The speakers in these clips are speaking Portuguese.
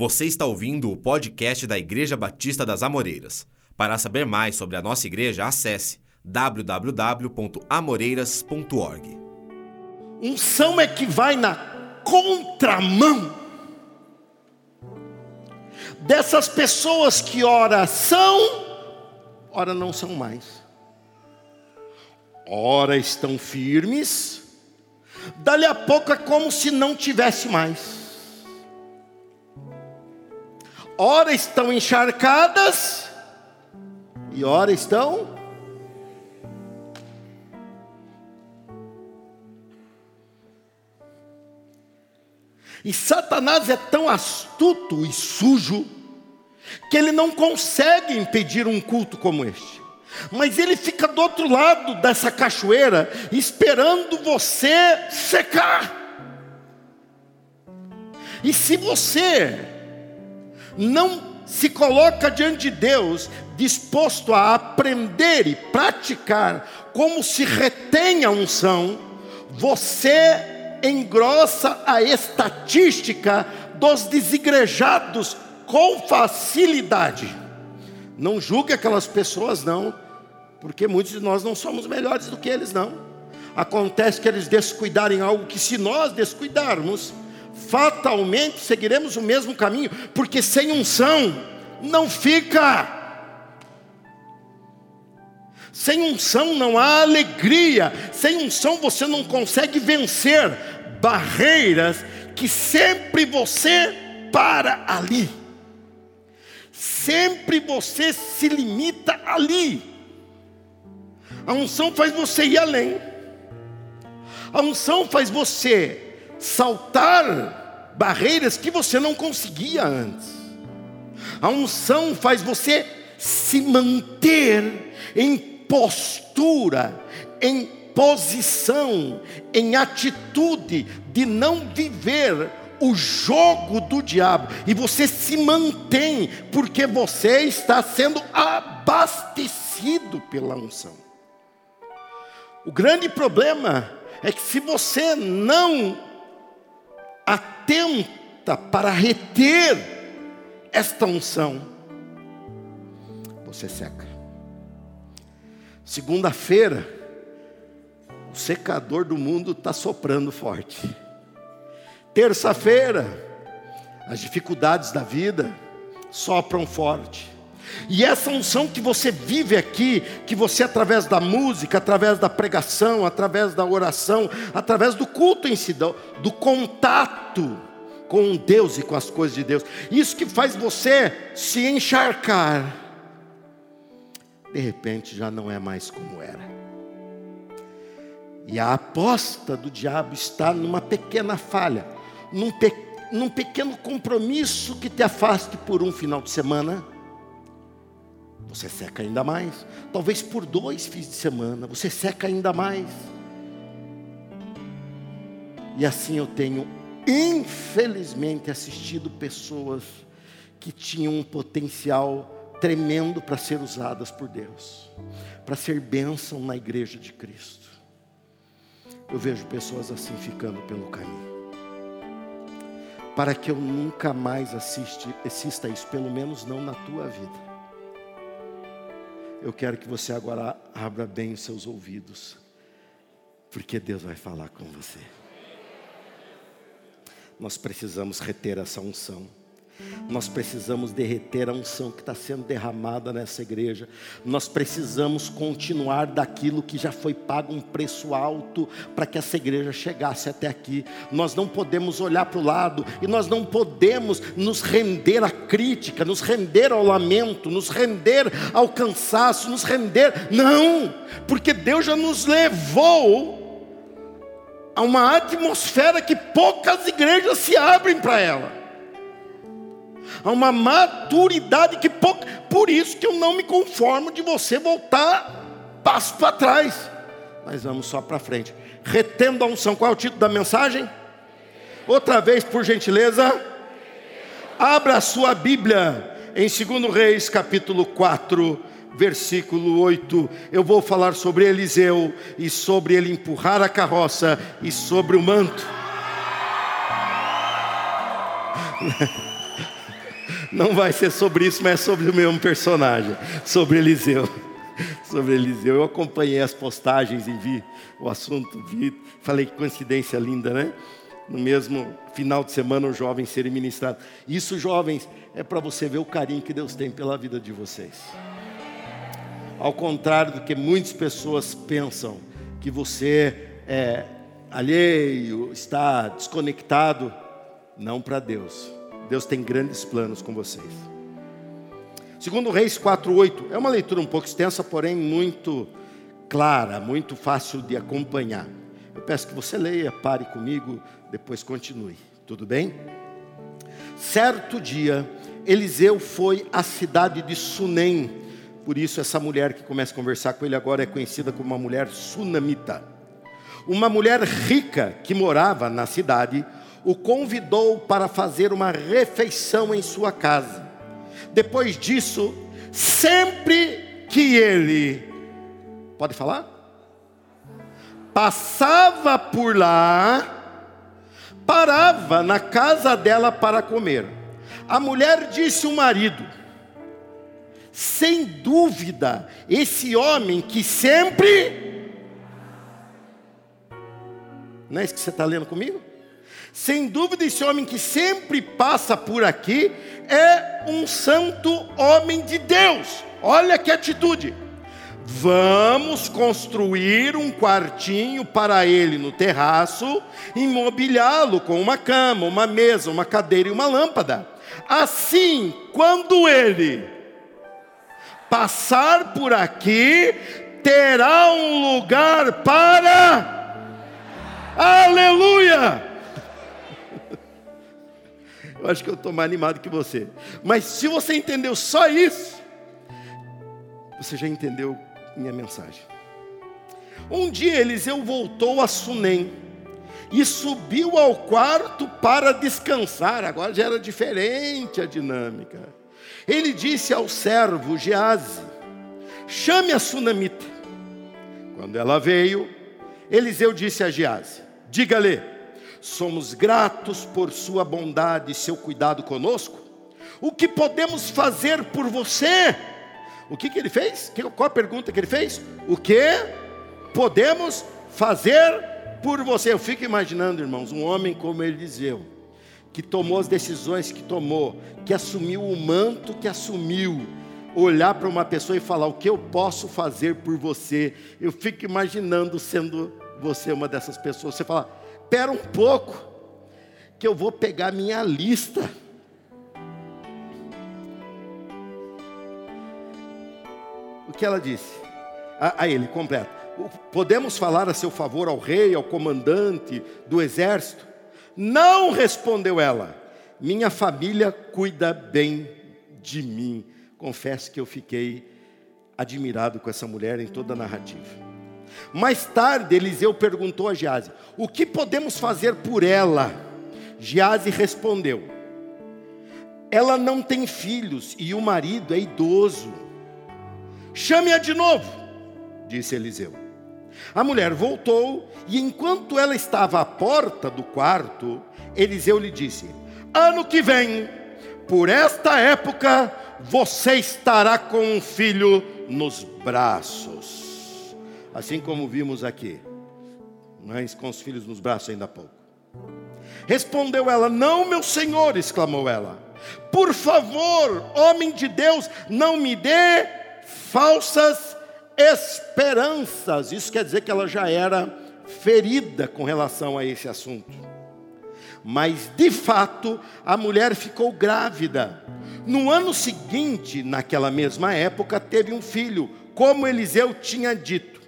Você está ouvindo o podcast da Igreja Batista das Amoreiras. Para saber mais sobre a nossa igreja, acesse www.amoreiras.org. Unção é que vai na contramão dessas pessoas que ora são, ora não são mais. Ora estão firmes, dali a pouco é como se não tivesse mais. Ora estão encharcadas e ora estão E Satanás é tão astuto e sujo que ele não consegue impedir um culto como este. Mas ele fica do outro lado dessa cachoeira, esperando você secar. E se você não se coloca diante de Deus disposto a aprender e praticar como se retém a unção, você engrossa a estatística dos desigrejados com facilidade. Não julgue aquelas pessoas, não, porque muitos de nós não somos melhores do que eles, não. Acontece que eles descuidarem algo que, se nós descuidarmos, fatalmente seguiremos o mesmo caminho, porque sem unção não fica. Sem unção não há alegria, sem unção você não consegue vencer barreiras que sempre você para ali. Sempre você se limita ali. A unção faz você ir além. A unção faz você saltar barreiras que você não conseguia antes. A unção faz você se manter em postura, em posição, em atitude de não viver o jogo do diabo, e você se mantém, porque você está sendo abastecido pela unção. O grande problema é que se você não atenta para reter esta unção, você seca. Segunda-feira, o secador do mundo está soprando forte. Terça-feira, as dificuldades da vida sopram forte. E essa unção que você vive aqui, que você através da música, através da pregação, através da oração, através do culto em si, do, contato com Deus e com as coisas de Deus, isso que faz você se encharcar, de repente já não é mais como era. E a aposta do diabo está numa pequena falha, num, pe, num pequeno compromisso que te afaste por um final de semana você seca ainda mais. Talvez por dois fins de semana, você seca ainda mais. E assim eu tenho, infelizmente, assistido pessoas que tinham um potencial tremendo para ser usadas por Deus, para ser bênção na igreja de Cristo. Eu vejo pessoas assim ficando pelo caminho. Para que eu nunca mais assista isso, pelo menos não na tua vida eu quero que você agora abra bem os seus ouvidos, porque Deus vai falar com você. Nós precisamos reter essa unção. Nós precisamos derreter a unção que está sendo derramada nessa igreja. Nós precisamos continuar daquilo que já foi pago um preço alto para que essa igreja chegasse até aqui. Nós não podemos olhar para o lado e nós não podemos nos render à crítica, nos render ao lamento, nos render ao cansaço, nos render. Não, porque Deus já nos levou a uma atmosfera que poucas igrejas se abrem para ela a uma maturidade que pouco, por isso que eu não me conformo de você voltar passo para trás. Mas vamos só para frente. Retendo a unção. Qual é o título da mensagem? Outra vez, por gentileza. Abra a sua Bíblia em 2 Reis, capítulo 4, versículo 8. Eu vou falar sobre Eliseu e sobre ele empurrar a carroça e sobre o manto. Não vai ser sobre isso, mas é sobre o mesmo personagem, sobre Eliseu. Sobre Eliseu. Eu acompanhei as postagens e vi o assunto, vi, falei que coincidência linda, né? No mesmo final de semana, os jovens serem ministrados. Isso, jovens, é para você ver o carinho que Deus tem pela vida de vocês. Ao contrário do que muitas pessoas pensam, que você é alheio, está desconectado, não para Deus. Deus tem grandes planos com vocês. Segundo Reis 4:8, é uma leitura um pouco extensa, porém muito clara, muito fácil de acompanhar. Eu peço que você leia, pare comigo, depois continue. Tudo bem? Certo dia, Eliseu foi à cidade de Sunem. Por isso essa mulher que começa a conversar com ele agora é conhecida como uma mulher sunamita. Uma mulher rica que morava na cidade o convidou para fazer uma refeição em sua casa. Depois disso, sempre que ele, pode falar? Passava por lá, parava na casa dela para comer. A mulher disse ao marido: sem dúvida, esse homem que sempre. Não é isso que você está lendo comigo? Sem dúvida, esse homem que sempre passa por aqui é um santo homem de Deus. Olha que atitude. Vamos construir um quartinho para ele no terraço, imobiliá-lo com uma cama, uma mesa, uma cadeira e uma lâmpada. Assim, quando ele passar por aqui, terá um lugar para. Aleluia! Eu acho que eu estou mais animado que você. Mas se você entendeu só isso, você já entendeu minha mensagem. Um dia Eliseu voltou a Sunem e subiu ao quarto para descansar. Agora já era diferente a dinâmica. Ele disse ao servo Gease: Chame a sunamita. Quando ela veio, Eliseu disse a Gease: Diga-lhe somos gratos por Sua bondade e seu cuidado conosco. O que podemos fazer por você? O que, que ele fez? Qual a pergunta que ele fez? O que podemos fazer por você? Eu fico imaginando, irmãos, um homem como Eliseu, que tomou as decisões que tomou, que assumiu o manto que assumiu, olhar para uma pessoa e falar: O que eu posso fazer por você? Eu fico imaginando sendo você uma dessas pessoas. Você fala: espera um pouco, que eu vou pegar minha lista. O que ela disse? A, a ele, completa. Podemos falar a seu favor ao rei, ao comandante do exército? Não, respondeu ela. Minha família cuida bem de mim. Confesso que eu fiquei admirado com essa mulher em toda a narrativa. Mais tarde, Eliseu perguntou a Gease: O que podemos fazer por ela? Gease respondeu: Ela não tem filhos e o marido é idoso. Chame-a de novo, disse Eliseu. A mulher voltou e, enquanto ela estava à porta do quarto, Eliseu lhe disse: Ano que vem, por esta época, você estará com um filho nos braços assim como vimos aqui, mas com os filhos nos braços ainda há pouco. Respondeu ela: Não, meu senhor, exclamou ela. Por favor, homem de Deus, não me dê falsas esperanças. Isso quer dizer que ela já era ferida com relação a esse assunto. Mas de fato, a mulher ficou grávida. No ano seguinte, naquela mesma época, teve um filho, como Eliseu tinha dito.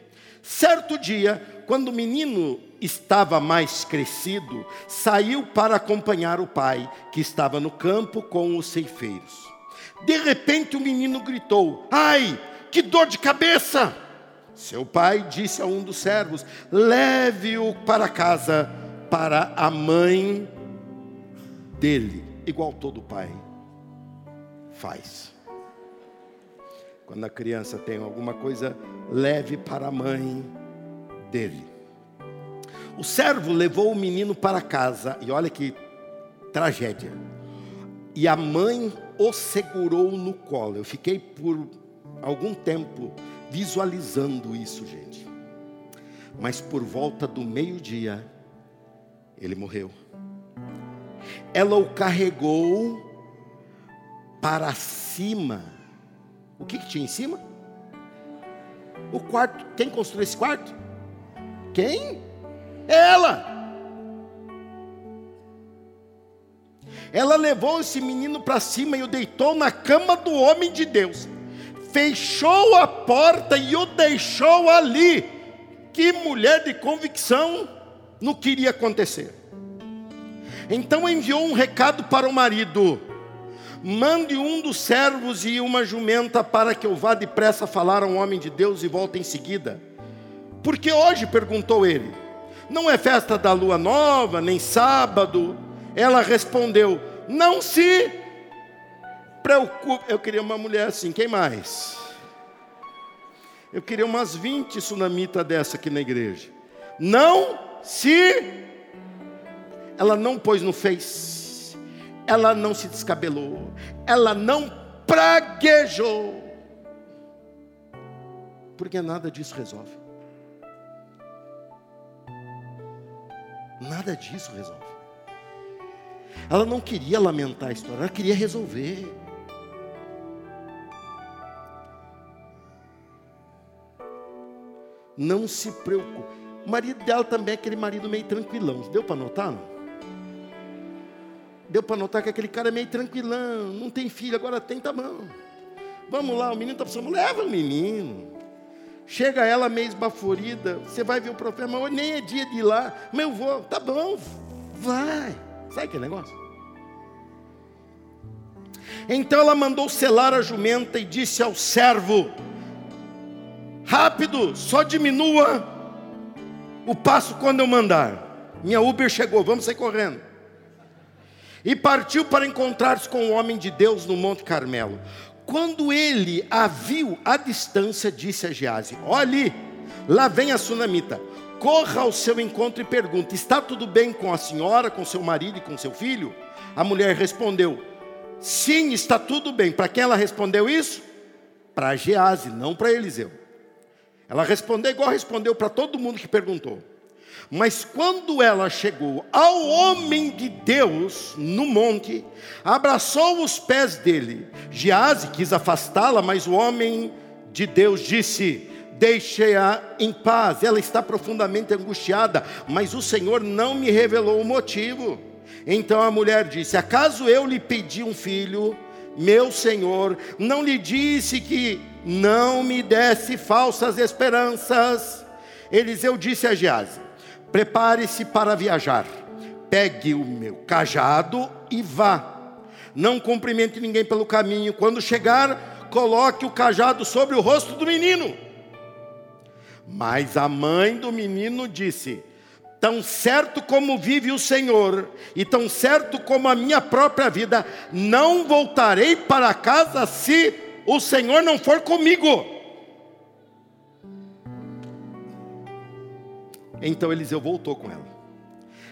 Certo dia, quando o menino estava mais crescido, saiu para acompanhar o pai, que estava no campo com os ceifeiros. De repente o menino gritou: Ai, que dor de cabeça! Seu pai disse a um dos servos: Leve-o para casa, para a mãe dele, igual todo pai faz. Quando a criança tem alguma coisa, leve para a mãe dele. O servo levou o menino para casa, e olha que tragédia. E a mãe o segurou no colo. Eu fiquei por algum tempo visualizando isso, gente. Mas por volta do meio-dia, ele morreu. Ela o carregou para cima. O que, que tinha em cima? O quarto. Quem construiu esse quarto? Quem? Ela. Ela levou esse menino para cima e o deitou na cama do homem de Deus. Fechou a porta e o deixou ali. Que mulher de convicção não queria acontecer. Então enviou um recado para o marido: Mande um dos servos e uma jumenta para que eu vá depressa falar ao homem de Deus e volte em seguida. Porque hoje, perguntou ele, não é festa da lua nova, nem sábado. Ela respondeu: Não se preocupe. Eu queria uma mulher assim, quem mais? Eu queria umas 20 sunamitas dessa aqui na igreja. Não se. Ela não pôs no Face. Ela não se descabelou. Ela não praguejou. Porque nada disso resolve. Nada disso resolve. Ela não queria lamentar a história, ela queria resolver. Não se preocupe. O marido dela também é aquele marido meio tranquilão. Deu para notar? Não? Deu para notar que aquele cara é meio tranquilão, não tem filho, agora tem, tá bom. Vamos lá, o menino está precisando, leva o menino. Chega ela meio esbaforida, você vai ver o profeta, mas hoje nem é dia de ir lá, mas eu vou, tá bom, vai. Sabe que negócio? Então ela mandou selar a jumenta e disse ao servo: Rápido, só diminua o passo quando eu mandar. Minha Uber chegou, vamos sair correndo. E partiu para encontrar-se com o homem de Deus no Monte Carmelo. Quando ele a viu à distância, disse a Gease: Olhe, lá vem a sunamita. Corra ao seu encontro e pergunte: Está tudo bem com a senhora, com seu marido e com seu filho? A mulher respondeu: Sim, está tudo bem. Para quem ela respondeu isso? Para Gease, não para Eliseu. Ela respondeu igual respondeu para todo mundo que perguntou. Mas quando ela chegou ao homem de Deus no monte, abraçou os pés dele. Gease quis afastá-la, mas o homem de Deus disse: Deixe-a em paz. Ela está profundamente angustiada, mas o Senhor não me revelou o motivo. Então a mulher disse: Acaso eu lhe pedi um filho? Meu Senhor não lhe disse que não me desse falsas esperanças. Eliseu disse a Gease: Prepare-se para viajar. Pegue o meu cajado e vá. Não cumprimente ninguém pelo caminho. Quando chegar, coloque o cajado sobre o rosto do menino. Mas a mãe do menino disse: Tão certo como vive o Senhor, e tão certo como a minha própria vida, não voltarei para casa se o Senhor não for comigo. Então Eliseu voltou com ela.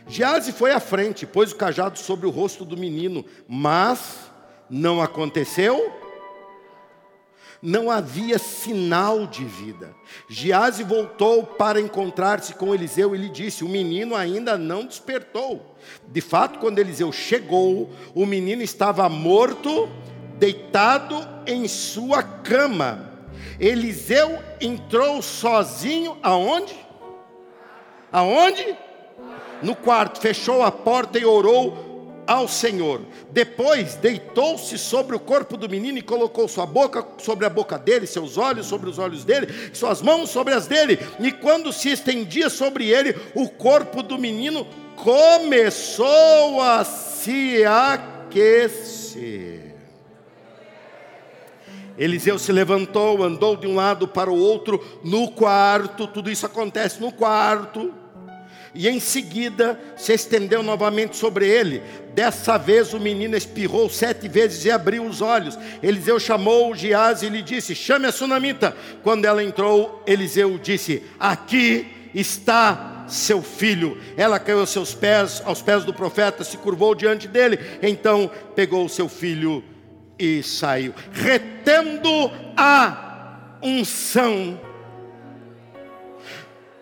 Gease foi à frente, pôs o cajado sobre o rosto do menino, mas não aconteceu. Não havia sinal de vida. Gease voltou para encontrar-se com Eliseu e lhe disse: O menino ainda não despertou. De fato, quando Eliseu chegou, o menino estava morto, deitado em sua cama. Eliseu entrou sozinho aonde? Aonde? No quarto, fechou a porta e orou ao Senhor. Depois deitou-se sobre o corpo do menino e colocou sua boca sobre a boca dele, seus olhos sobre os olhos dele, suas mãos sobre as dele. E quando se estendia sobre ele, o corpo do menino começou a se aquecer. Eliseu se levantou, andou de um lado para o outro no quarto, tudo isso acontece no quarto e em seguida se estendeu novamente sobre ele. Dessa vez o menino espirrou sete vezes e abriu os olhos. Eliseu chamou Giaz e lhe disse: Chame a sunamita. Quando ela entrou, Eliseu disse: Aqui está seu filho. Ela caiu aos seus pés, aos pés do profeta, se curvou diante dele. Então pegou o seu filho e saiu, retendo a unção.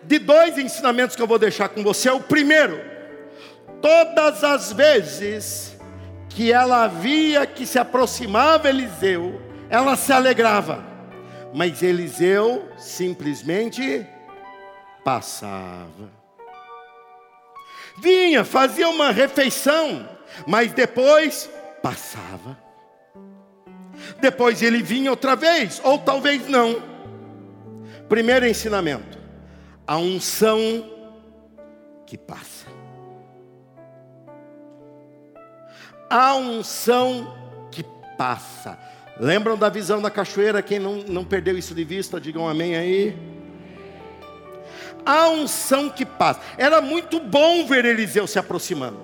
De dois ensinamentos que eu vou deixar com você, o primeiro, todas as vezes que ela via que se aproximava Eliseu, ela se alegrava, mas Eliseu simplesmente passava. Vinha, fazia uma refeição, mas depois passava. Depois ele vinha outra vez, ou talvez não. Primeiro ensinamento: a unção que passa. A unção que passa. Lembram da visão da cachoeira? Quem não, não perdeu isso de vista, digam amém aí. A unção que passa. Era muito bom ver Eliseu se aproximando.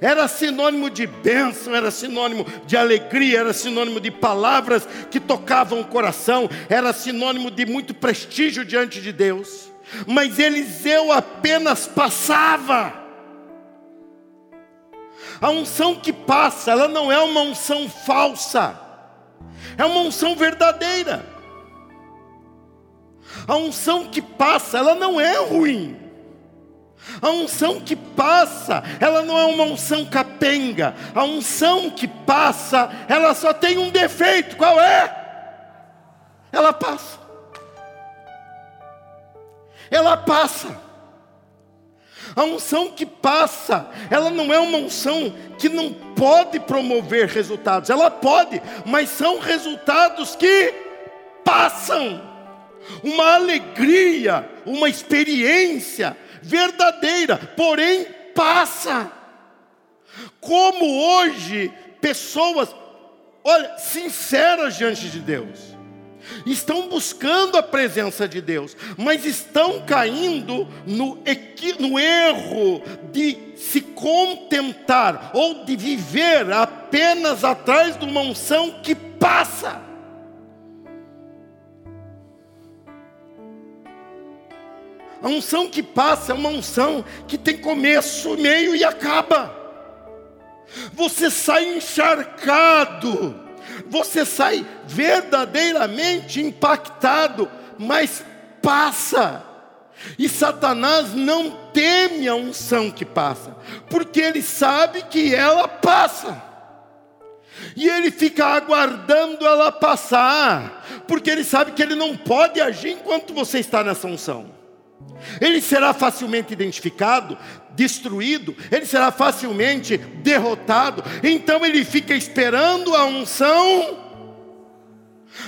Era sinônimo de bênção, era sinônimo de alegria, era sinônimo de palavras que tocavam o coração, era sinônimo de muito prestígio diante de Deus. Mas Eliseu apenas passava. A unção que passa, ela não é uma unção falsa, é uma unção verdadeira. A unção que passa, ela não é ruim. A unção que passa, ela não é uma unção capenga. A unção que passa, ela só tem um defeito. Qual é? Ela passa. Ela passa. A unção que passa, ela não é uma unção que não pode promover resultados. Ela pode, mas são resultados que passam. Uma alegria, uma experiência, verdadeira, porém passa. Como hoje pessoas, olha, sinceras diante de Deus, estão buscando a presença de Deus, mas estão caindo no, no erro de se contentar ou de viver apenas atrás de uma unção que passa. A unção que passa é uma unção que tem começo, meio e acaba. Você sai encharcado, você sai verdadeiramente impactado, mas passa. E Satanás não teme a unção que passa, porque ele sabe que ela passa. E ele fica aguardando ela passar, porque ele sabe que ele não pode agir enquanto você está nessa unção. Ele será facilmente identificado, destruído, ele será facilmente derrotado. Então ele fica esperando a unção.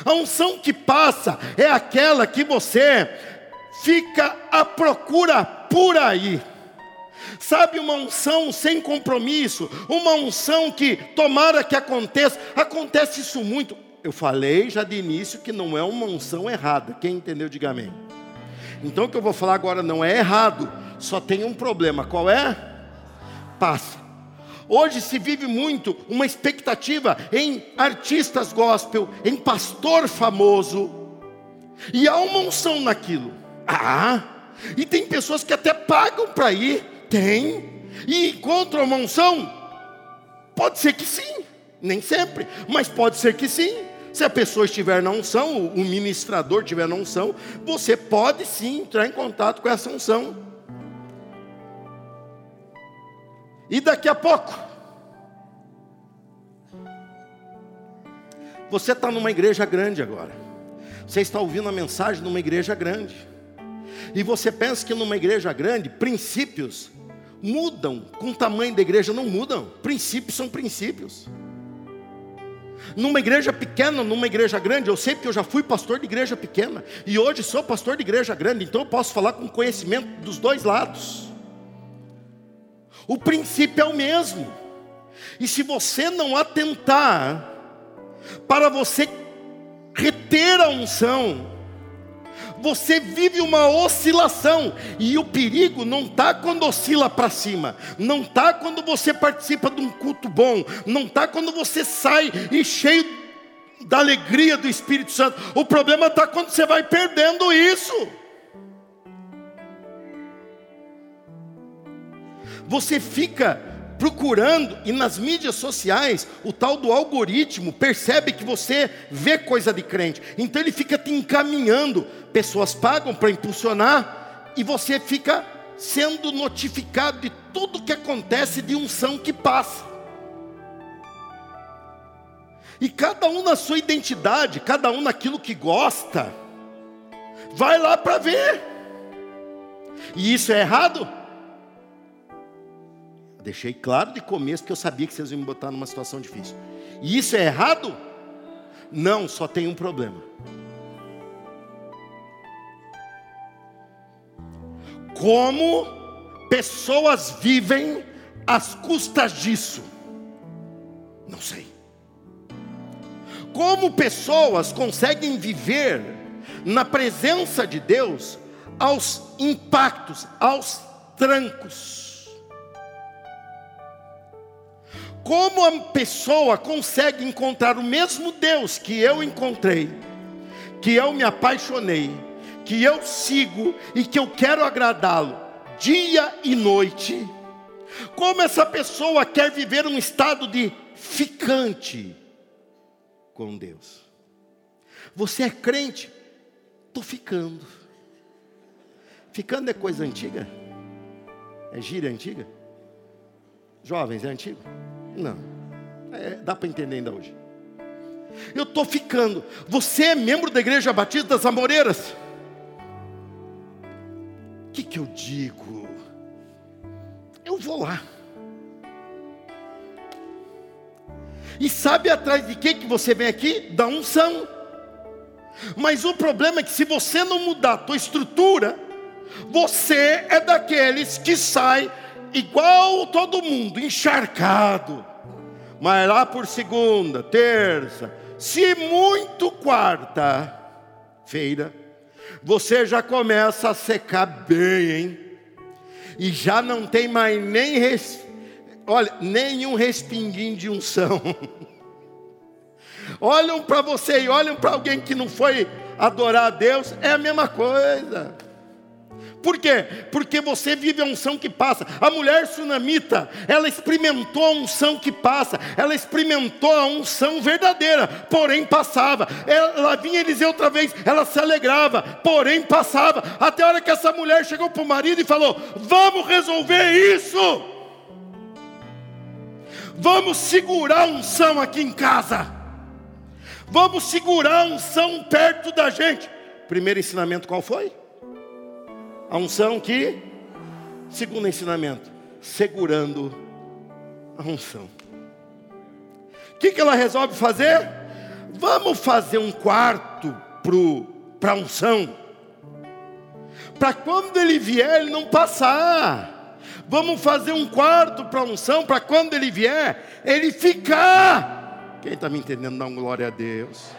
A unção que passa é aquela que você fica à procura por aí. Sabe, uma unção sem compromisso, uma unção que tomara que aconteça, acontece isso muito. Eu falei já de início que não é uma unção errada. Quem entendeu, diga amém. Então o que eu vou falar agora não é errado, só tem um problema. Qual é? Passa. Hoje se vive muito uma expectativa em artistas gospel, em pastor famoso, e há uma unção naquilo. Ah, e tem pessoas que até pagam para ir, tem, e encontram uma unção. Pode ser que sim, nem sempre, mas pode ser que sim. Se a pessoa estiver na unção, o ministrador estiver na unção, você pode sim entrar em contato com essa unção. E daqui a pouco, você está numa igreja grande agora. Você está ouvindo a mensagem numa igreja grande. E você pensa que numa igreja grande, princípios mudam com o tamanho da igreja, não mudam. Princípios são princípios. Numa igreja pequena, numa igreja grande, eu sei porque eu já fui pastor de igreja pequena e hoje sou pastor de igreja grande, então eu posso falar com conhecimento dos dois lados. O princípio é o mesmo. E se você não atentar para você reter a unção, você vive uma oscilação, e o perigo não está quando oscila para cima, não está quando você participa de um culto bom, não está quando você sai e cheio da alegria do Espírito Santo, o problema está quando você vai perdendo isso. Você fica procurando, e nas mídias sociais, o tal do algoritmo percebe que você vê coisa de crente, então ele fica te encaminhando. Pessoas pagam para impulsionar, e você fica sendo notificado de tudo que acontece de unção que passa. E cada um na sua identidade, cada um naquilo que gosta, vai lá para ver. E isso é errado? Deixei claro de começo que eu sabia que vocês iam me botar numa situação difícil. E isso é errado? Não, só tem um problema. Como pessoas vivem às custas disso? Não sei. Como pessoas conseguem viver na presença de Deus aos impactos, aos trancos? Como a pessoa consegue encontrar o mesmo Deus que eu encontrei, que eu me apaixonei, que eu sigo e que eu quero agradá-lo dia e noite? Como essa pessoa quer viver um estado de ficante? com Deus. Você é crente? Estou ficando. Ficando é coisa antiga? É gíria antiga? Jovens, é antigo? Não. É, dá para entender ainda hoje. Eu estou ficando. Você é membro da Igreja Batista das Amoreiras? O que, que eu digo? Eu vou lá. E sabe atrás de que que você vem aqui? Da unção. Mas o problema é que se você não mudar a tua estrutura, você é daqueles que sai igual todo mundo, encharcado. Mas lá por segunda, terça, se muito quarta-feira, você já começa a secar bem, hein? E já não tem mais nem respeito olha, nenhum respinguinho de unção. olham para você e olham para alguém que não foi adorar a Deus, é a mesma coisa. Por quê? Porque você vive a unção que passa. A mulher sunamita, ela experimentou a unção que passa, ela experimentou a unção verdadeira, porém passava. Ela vinha Eliseu outra vez, ela se alegrava, porém passava. Até a hora que essa mulher chegou para o marido e falou: Vamos resolver isso. Vamos segurar a unção aqui em casa. Vamos segurar a unção perto da gente. Primeiro ensinamento qual foi? A unção que? Segundo ensinamento, segurando a unção. O que, que ela resolve fazer? Vamos fazer um quarto para a unção. Para quando ele vier, ele não passar. Vamos fazer um quarto para unção, para quando ele vier, ele ficar. Quem está me entendendo, dá um glória a Deus.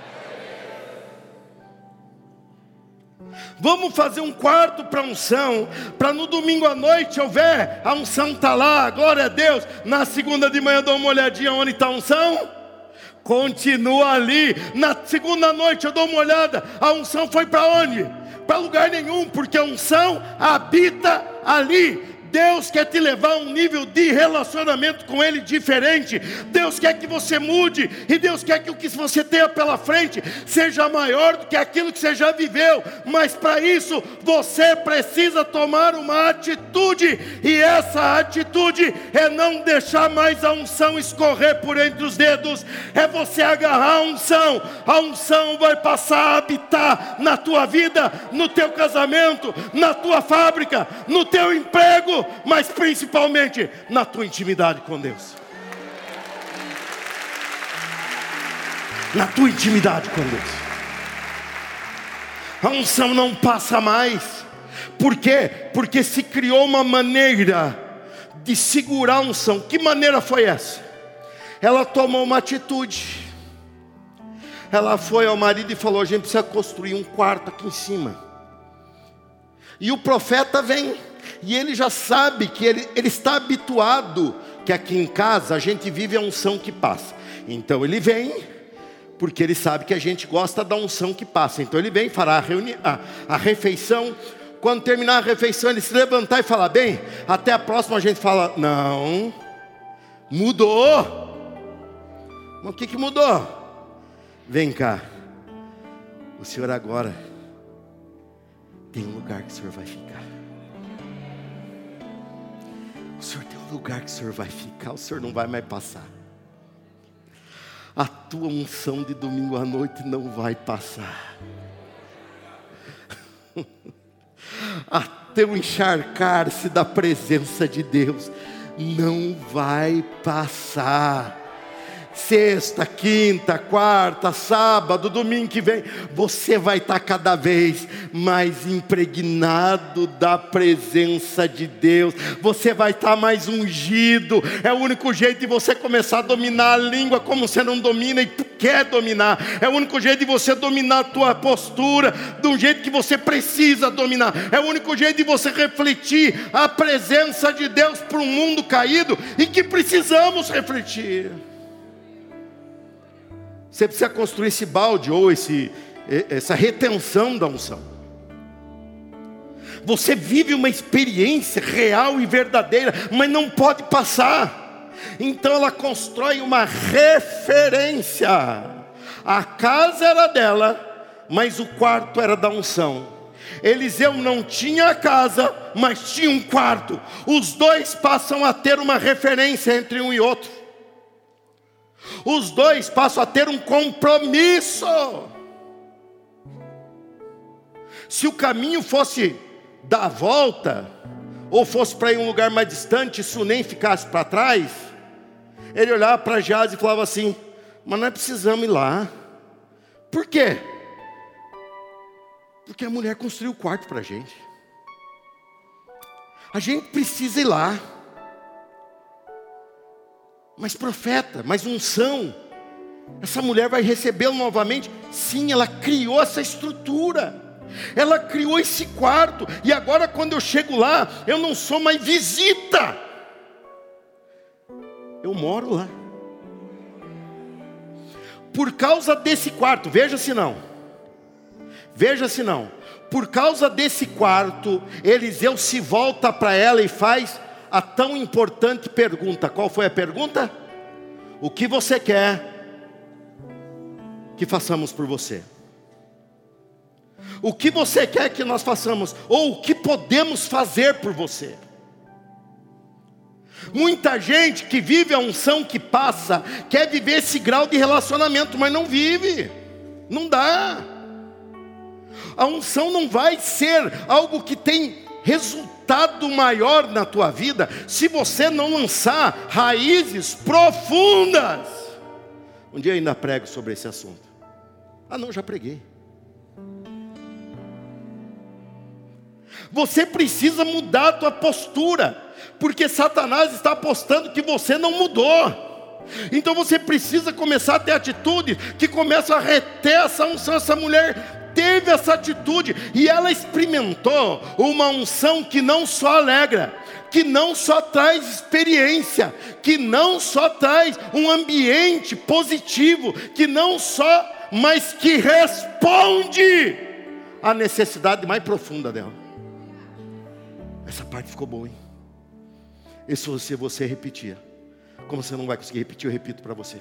Vamos fazer um quarto para unção, para no domingo à noite houver, a unção está lá, glória a Deus. Na segunda de manhã dou uma olhadinha onde está a unção. Continua ali. Na segunda noite eu dou uma olhada. A unção foi para onde? Para lugar nenhum, porque a unção habita ali. Deus quer te levar a um nível de relacionamento com Ele diferente. Deus quer que você mude. E Deus quer que o que você tenha pela frente seja maior do que aquilo que você já viveu. Mas para isso, você precisa tomar uma atitude. E essa atitude é não deixar mais a unção escorrer por entre os dedos. É você agarrar a unção. A unção vai passar a habitar na tua vida, no teu casamento, na tua fábrica, no teu emprego mas principalmente na tua intimidade com Deus. Na tua intimidade com Deus. A unção não passa mais. Por quê? Porque se criou uma maneira de segurar a unção. Que maneira foi essa? Ela tomou uma atitude. Ela foi ao marido e falou: A gente precisa construir um quarto aqui em cima. E o profeta vem e ele já sabe que ele, ele está habituado que aqui em casa a gente vive a unção que passa. Então ele vem, porque ele sabe que a gente gosta da unção que passa. Então ele vem, fará a, reuni a, a refeição. Quando terminar a refeição, ele se levantar e falar: Bem, até a próxima, a gente fala: Não, Mudou. Mas o que, que mudou? Vem cá. O senhor agora tem um lugar que o senhor vai ficar. O senhor tem um lugar que o senhor vai ficar, o senhor não vai mais passar. A tua unção de domingo à noite não vai passar. A teu encharcar-se da presença de Deus não vai passar sexta, quinta, quarta, sábado, domingo que vem, você vai estar cada vez mais impregnado da presença de Deus, você vai estar mais ungido. É o único jeito de você começar a dominar a língua como você não domina e quer dominar. É o único jeito de você dominar a tua postura de um jeito que você precisa dominar. É o único jeito de você refletir a presença de Deus para um mundo caído e que precisamos refletir. Você precisa construir esse balde ou esse, essa retenção da unção. Você vive uma experiência real e verdadeira, mas não pode passar. Então ela constrói uma referência. A casa era dela, mas o quarto era da unção. Eliseu não tinha a casa, mas tinha um quarto. Os dois passam a ter uma referência entre um e outro os dois passam a ter um compromisso. Se o caminho fosse dar a volta, ou fosse para ir um lugar mais distante, se o nem ficasse para trás, ele olhava para Jaz e falava assim: Mas nós precisamos ir lá. Por quê? Porque a mulher construiu o quarto para a gente. A gente precisa ir lá. Mas profeta, mas unção. Essa mulher vai recebê-lo novamente? Sim, ela criou essa estrutura. Ela criou esse quarto. E agora, quando eu chego lá, eu não sou mais visita. Eu moro lá. Por causa desse quarto, veja se não. Veja se não. Por causa desse quarto, Eliseu se volta para ela e faz a tão importante pergunta. Qual foi a pergunta? O que você quer que façamos por você? O que você quer que nós façamos? Ou o que podemos fazer por você? Muita gente que vive a unção que passa, quer viver esse grau de relacionamento, mas não vive, não dá. A unção não vai ser algo que tem resultado maior na tua vida se você não lançar raízes profundas. Um dia ainda prego sobre esse assunto. Ah, não, já preguei. Você precisa mudar a tua postura, porque Satanás está apostando que você não mudou. Então você precisa começar a ter atitude que começa a reter essa unção. Essa mulher teve essa atitude e ela experimentou uma unção que não só alegra, que não só traz experiência, que não só traz um ambiente positivo, que não só, mas que responde à necessidade mais profunda dela. Essa parte ficou boa, hein? Isso se você repetia. Como você não vai conseguir repetir, eu repito para você.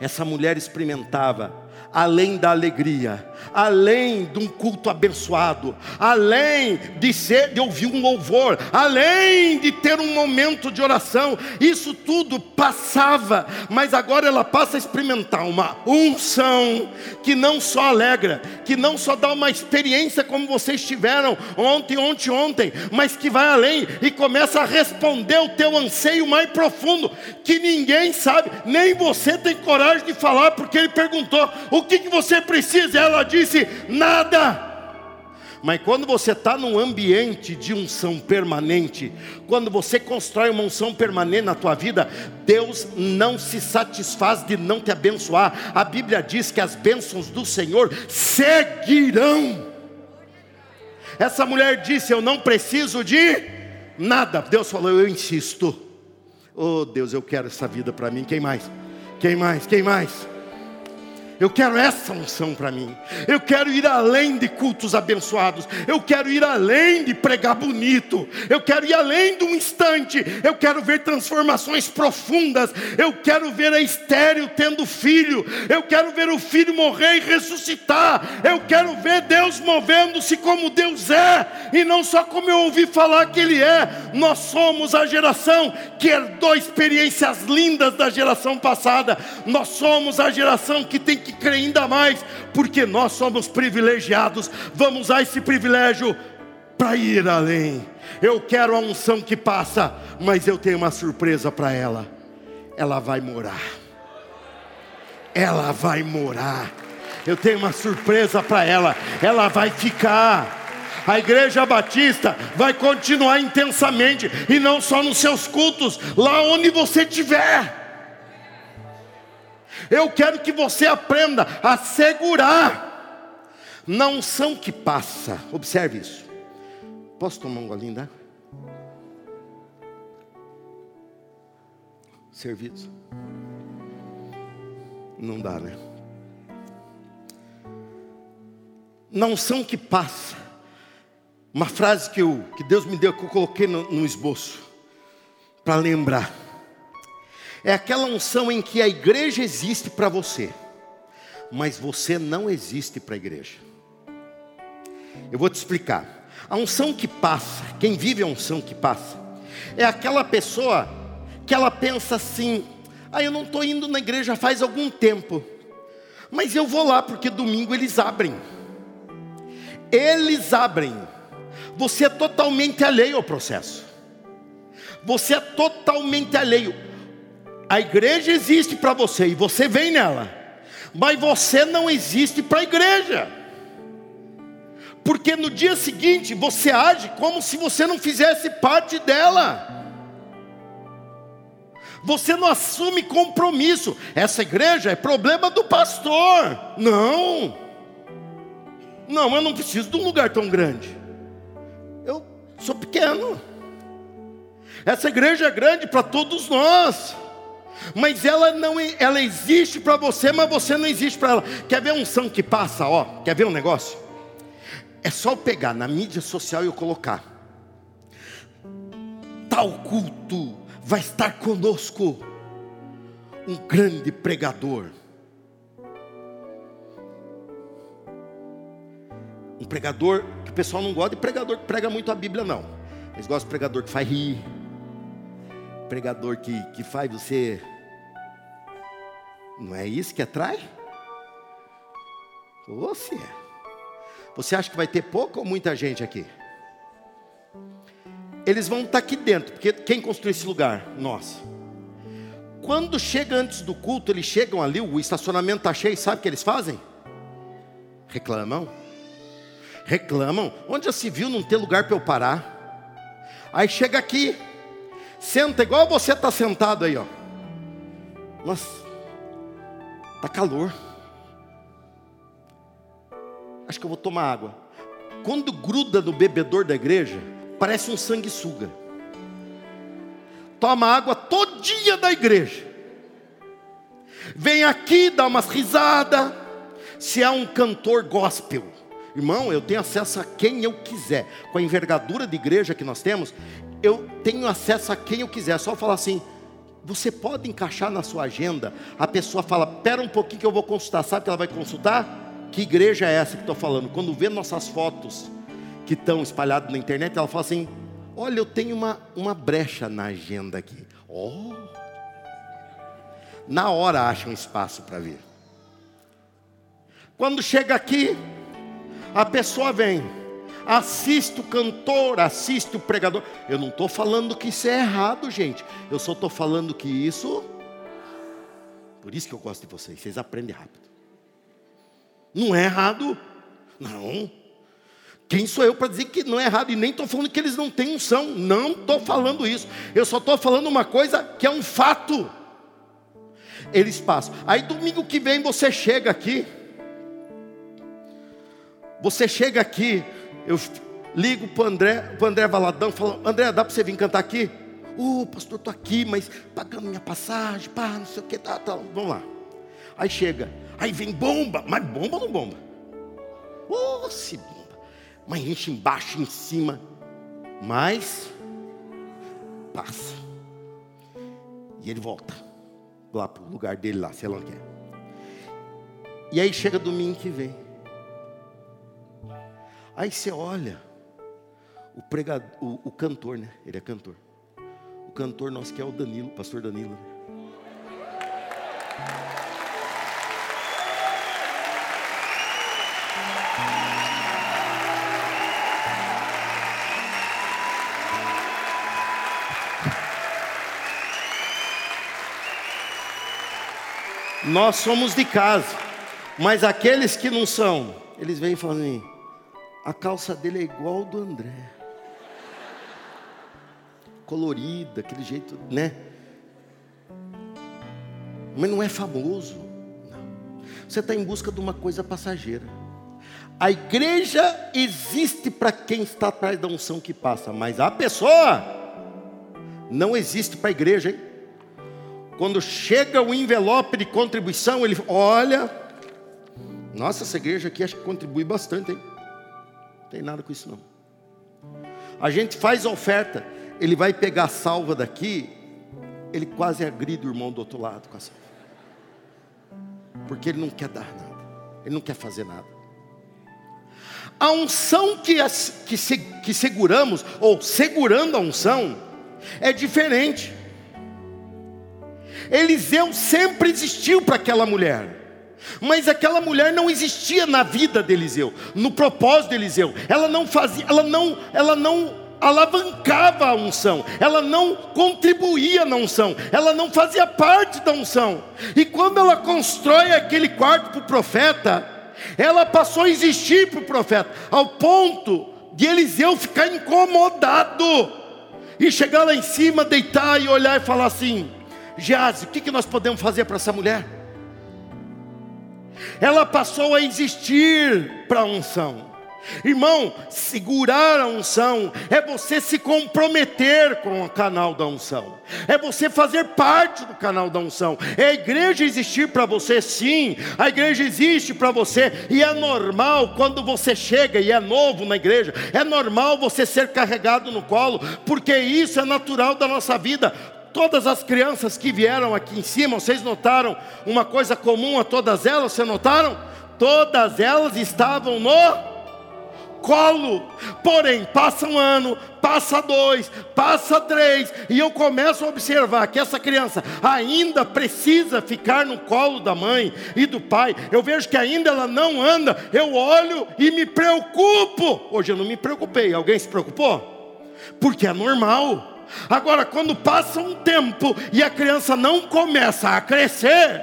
Essa mulher experimentava além da alegria, além de um culto abençoado, além de ser de ouvir um louvor, além de ter um momento de oração, isso tudo passava, mas agora ela passa a experimentar uma unção que não só alegra, que não só dá uma experiência como vocês tiveram ontem, ontem, ontem, mas que vai além e começa a responder o teu anseio mais profundo, que ninguém sabe, nem você tem coragem de falar, porque ele perguntou: o que, que você precisa? Ela disse: nada. Mas quando você está num ambiente de unção permanente, quando você constrói uma unção permanente na tua vida, Deus não se satisfaz de não te abençoar. A Bíblia diz que as bênçãos do Senhor seguirão. Essa mulher disse: Eu não preciso de nada. Deus falou: Eu insisto. Oh Deus, eu quero essa vida para mim. Quem mais? Quem mais? Quem mais? Eu quero essa unção para mim. Eu quero ir além de cultos abençoados. Eu quero ir além de pregar bonito. Eu quero ir além de um instante. Eu quero ver transformações profundas. Eu quero ver a estéreo tendo filho. Eu quero ver o filho morrer e ressuscitar. Eu quero ver Deus movendo-se como Deus é e não só como eu ouvi falar que Ele é. Nós somos a geração que herdou experiências lindas da geração passada. Nós somos a geração que tem que crer ainda mais, porque nós somos privilegiados. Vamos usar esse privilégio para ir além. Eu quero a unção que passa, mas eu tenho uma surpresa para ela. Ela vai morar. Ela vai morar. Eu tenho uma surpresa para ela. Ela vai ficar. A igreja batista vai continuar intensamente e não só nos seus cultos, lá onde você estiver. Eu quero que você aprenda a segurar na unção que passa. Observe isso. Posso tomar um golinho, dá? Servidos? Não dá, né? Na unção que passa. Uma frase que, eu, que Deus me deu, que eu coloquei no, no esboço. Para lembrar é aquela unção em que a igreja existe para você, mas você não existe para a igreja. Eu vou te explicar. A unção que passa, quem vive a unção que passa, é aquela pessoa que ela pensa assim: ah, eu não estou indo na igreja faz algum tempo, mas eu vou lá porque domingo eles abrem. Eles abrem. Você é totalmente alheio ao processo. Você é totalmente alheio. A igreja existe para você e você vem nela, mas você não existe para a igreja, porque no dia seguinte você age como se você não fizesse parte dela. Você não assume compromisso. Essa igreja é problema do pastor. Não. Não, eu não preciso de um lugar tão grande. Eu sou pequeno. Essa igreja é grande para todos nós. Mas ela não ela existe para você, mas você não existe para ela. Quer ver um som que passa, ó? Quer ver um negócio? É só eu pegar na mídia social e eu colocar. Tal culto vai estar conosco um grande pregador. Um pregador que o pessoal não gosta de pregador que prega muito a Bíblia, não. Eles gostam de pregador que faz rir, pregador que, que faz você. Não é isso que atrai? Você. Você acha que vai ter pouco ou muita gente aqui? Eles vão estar aqui dentro, porque quem construiu esse lugar? Nós. Quando chega antes do culto, eles chegam ali, o estacionamento está cheio, sabe o que eles fazem? Reclamam. Reclamam. Onde já se viu não ter lugar para eu parar? Aí chega aqui, Senta igual você está sentado aí, ó. Mas tá calor. Acho que eu vou tomar água. Quando gruda no bebedor da igreja, parece um sanguessuga. Toma água todo dia da igreja. Vem aqui, dá umas risadas. Se é um cantor gospel, irmão, eu tenho acesso a quem eu quiser. Com a envergadura de igreja que nós temos, eu tenho acesso a quem eu quiser. Só falar assim, você pode encaixar na sua agenda. A pessoa fala, pera um pouquinho que eu vou consultar. Sabe que ela vai consultar? Que igreja é essa que estou falando? Quando vê nossas fotos que estão espalhadas na internet, ela fala assim: Olha, eu tenho uma, uma brecha na agenda aqui. Oh! Na hora acha um espaço para vir. Quando chega aqui, a pessoa vem assiste o cantor, assiste o pregador. Eu não estou falando que isso é errado, gente. Eu só estou falando que isso. Por isso que eu gosto de vocês, vocês aprendem rápido. Não é errado, não. Quem sou eu para dizer que não é errado? E nem estou falando que eles não têm unção. Não estou falando isso. Eu só estou falando uma coisa que é um fato. Eles passam. Aí domingo que vem você chega aqui. Você chega aqui eu ligo para o André, para André Valadão, falo, André, dá para você vir cantar aqui? Ô, oh, pastor, estou aqui, mas pagando minha passagem, pá, não sei o que, tá, tá, vamos lá. Aí chega, aí vem bomba, mas bomba ou não bomba? Oh, se bomba. Mas enche embaixo, em cima. Mas passa. E ele volta lá para o lugar dele lá, sei lá onde é. E aí chega domingo que vem. Aí você olha o pregador, o, o cantor, né? Ele é cantor. O cantor nosso que é o Danilo, pastor Danilo. Nós somos de casa, mas aqueles que não são, eles vêm e falam assim, a calça dele é igual ao do André. Colorida, aquele jeito, né? Mas não é famoso. Não. Você está em busca de uma coisa passageira. A igreja existe para quem está atrás da unção que passa, mas a pessoa não existe para a igreja, hein? Quando chega o envelope de contribuição, ele olha, nossa, essa igreja aqui acho que contribui bastante, hein? Tem nada com isso não. A gente faz oferta, ele vai pegar a salva daqui, ele quase agride o irmão do outro lado com a salva. Porque ele não quer dar nada, ele não quer fazer nada. A unção que, que, que seguramos, ou segurando a unção, é diferente. Eliseu sempre existiu para aquela mulher. Mas aquela mulher não existia na vida de Eliseu, no propósito de Eliseu. Ela não fazia, ela não, ela não alavancava a unção, ela não contribuía na unção, ela não fazia parte da unção. E quando ela constrói aquele quarto para o profeta, ela passou a existir para o profeta, ao ponto de Eliseu ficar incomodado e chegar lá em cima, deitar e olhar e falar assim: Gease, o que, que nós podemos fazer para essa mulher? Ela passou a existir para a unção. Irmão, segurar a unção é você se comprometer com o canal da unção, é você fazer parte do canal da unção. É a igreja existir para você, sim, a igreja existe para você, e é normal quando você chega e é novo na igreja, é normal você ser carregado no colo, porque isso é natural da nossa vida todas as crianças que vieram aqui em cima, vocês notaram uma coisa comum a todas elas? Vocês notaram? Todas elas estavam no colo. Porém, passa um ano, passa dois, passa três, e eu começo a observar que essa criança ainda precisa ficar no colo da mãe e do pai. Eu vejo que ainda ela não anda, eu olho e me preocupo. Hoje eu não me preocupei, alguém se preocupou? Porque é normal. Agora, quando passa um tempo e a criança não começa a crescer,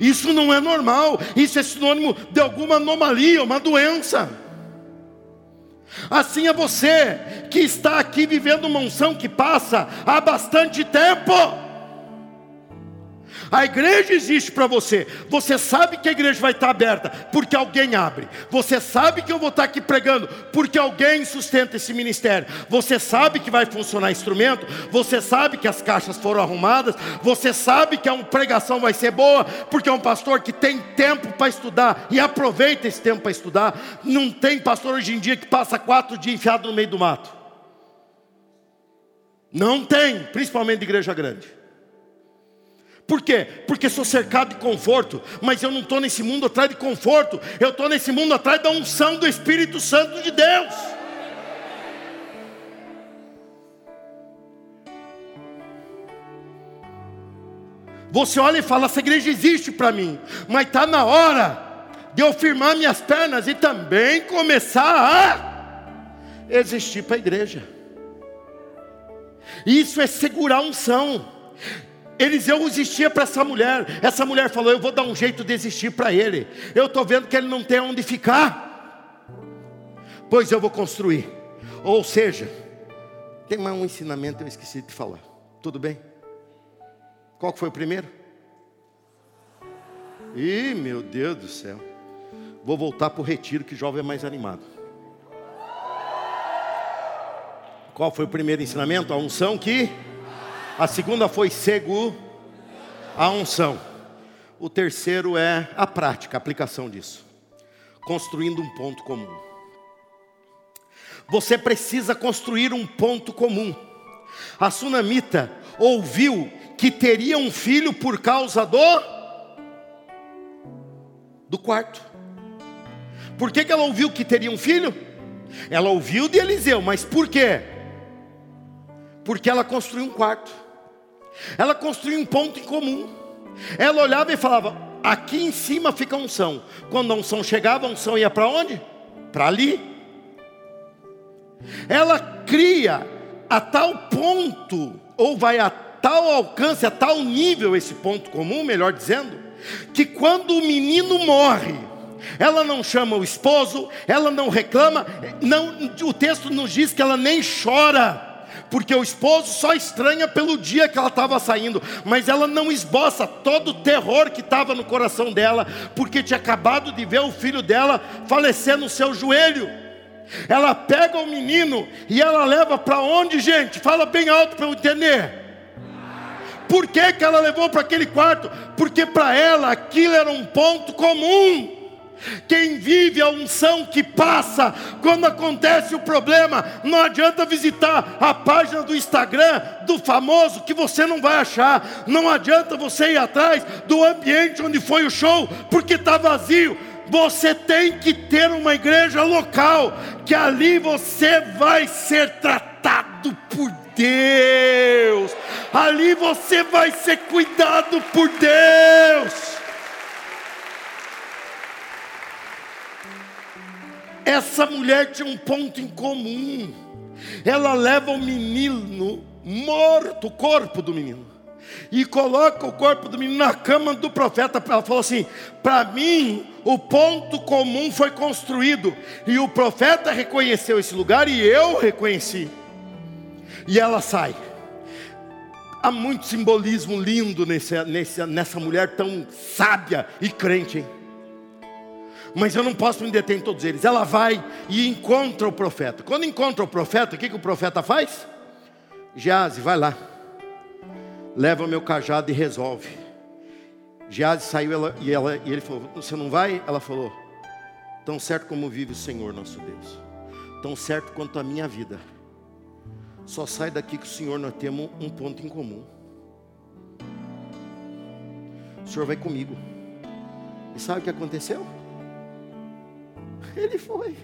isso não é normal, isso é sinônimo de alguma anomalia, uma doença. Assim é você que está aqui vivendo uma unção que passa há bastante tempo. A igreja existe para você. Você sabe que a igreja vai estar aberta porque alguém abre. Você sabe que eu vou estar aqui pregando porque alguém sustenta esse ministério. Você sabe que vai funcionar instrumento. Você sabe que as caixas foram arrumadas. Você sabe que a pregação vai ser boa porque é um pastor que tem tempo para estudar e aproveita esse tempo para estudar. Não tem pastor hoje em dia que passa quatro dias enfiado no meio do mato. Não tem, principalmente igreja grande. Por quê? Porque sou cercado de conforto, mas eu não estou nesse mundo atrás de conforto, eu estou nesse mundo atrás da unção do Espírito Santo de Deus. Você olha e fala: essa igreja existe para mim, mas está na hora de eu firmar minhas pernas e também começar a existir para a igreja. Isso é segurar a unção. Eliseu existia para essa mulher. Essa mulher falou: Eu vou dar um jeito de existir para ele. Eu estou vendo que ele não tem onde ficar, pois eu vou construir. Ou seja, tem mais um ensinamento eu esqueci de falar. Tudo bem? Qual foi o primeiro? Ih, meu Deus do céu. Vou voltar para o retiro que jovem é mais animado. Qual foi o primeiro ensinamento? A unção que a segunda foi cego a unção. O terceiro é a prática, a aplicação disso. Construindo um ponto comum. Você precisa construir um ponto comum. A sunamita ouviu que teria um filho por causa do do quarto. Por que, que ela ouviu que teria um filho? Ela ouviu de Eliseu, mas por quê? Porque ela construiu um quarto. Ela construiu um ponto em comum. Ela olhava e falava: aqui em cima fica a unção. Quando a unção chegava, a unção ia para onde? Para ali. Ela cria a tal ponto, ou vai a tal alcance, a tal nível esse ponto comum, melhor dizendo, que quando o menino morre, ela não chama o esposo, ela não reclama, não, o texto nos diz que ela nem chora porque o esposo só estranha pelo dia que ela estava saindo, mas ela não esboça todo o terror que estava no coração dela, porque tinha acabado de ver o filho dela falecer no seu joelho. Ela pega o menino e ela leva para onde, gente? Fala bem alto para eu entender. Por que, que ela levou para aquele quarto? Porque para ela aquilo era um ponto comum. Quem vive a unção que passa, quando acontece o problema, não adianta visitar a página do Instagram do famoso que você não vai achar, não adianta você ir atrás do ambiente onde foi o show, porque está vazio. Você tem que ter uma igreja local, que ali você vai ser tratado por Deus, ali você vai ser cuidado por Deus. Essa mulher tinha um ponto em comum. Ela leva o menino morto, o corpo do menino, e coloca o corpo do menino na cama do profeta. Ela falou assim: para mim, o ponto comum foi construído, e o profeta reconheceu esse lugar, e eu reconheci. E ela sai. Há muito simbolismo lindo nesse, nessa mulher tão sábia e crente, hein? Mas eu não posso me deter em todos eles. Ela vai e encontra o profeta. Quando encontra o profeta, o que, que o profeta faz? Gease, vai lá, leva o meu cajado e resolve. Gease saiu ela, e, ela, e ele falou: Você não vai? Ela falou: Tão certo como vive o Senhor nosso Deus, tão certo quanto a minha vida. Só sai daqui que o Senhor nós temos um ponto em comum. O Senhor vai comigo. E sabe o que aconteceu? Ele foi.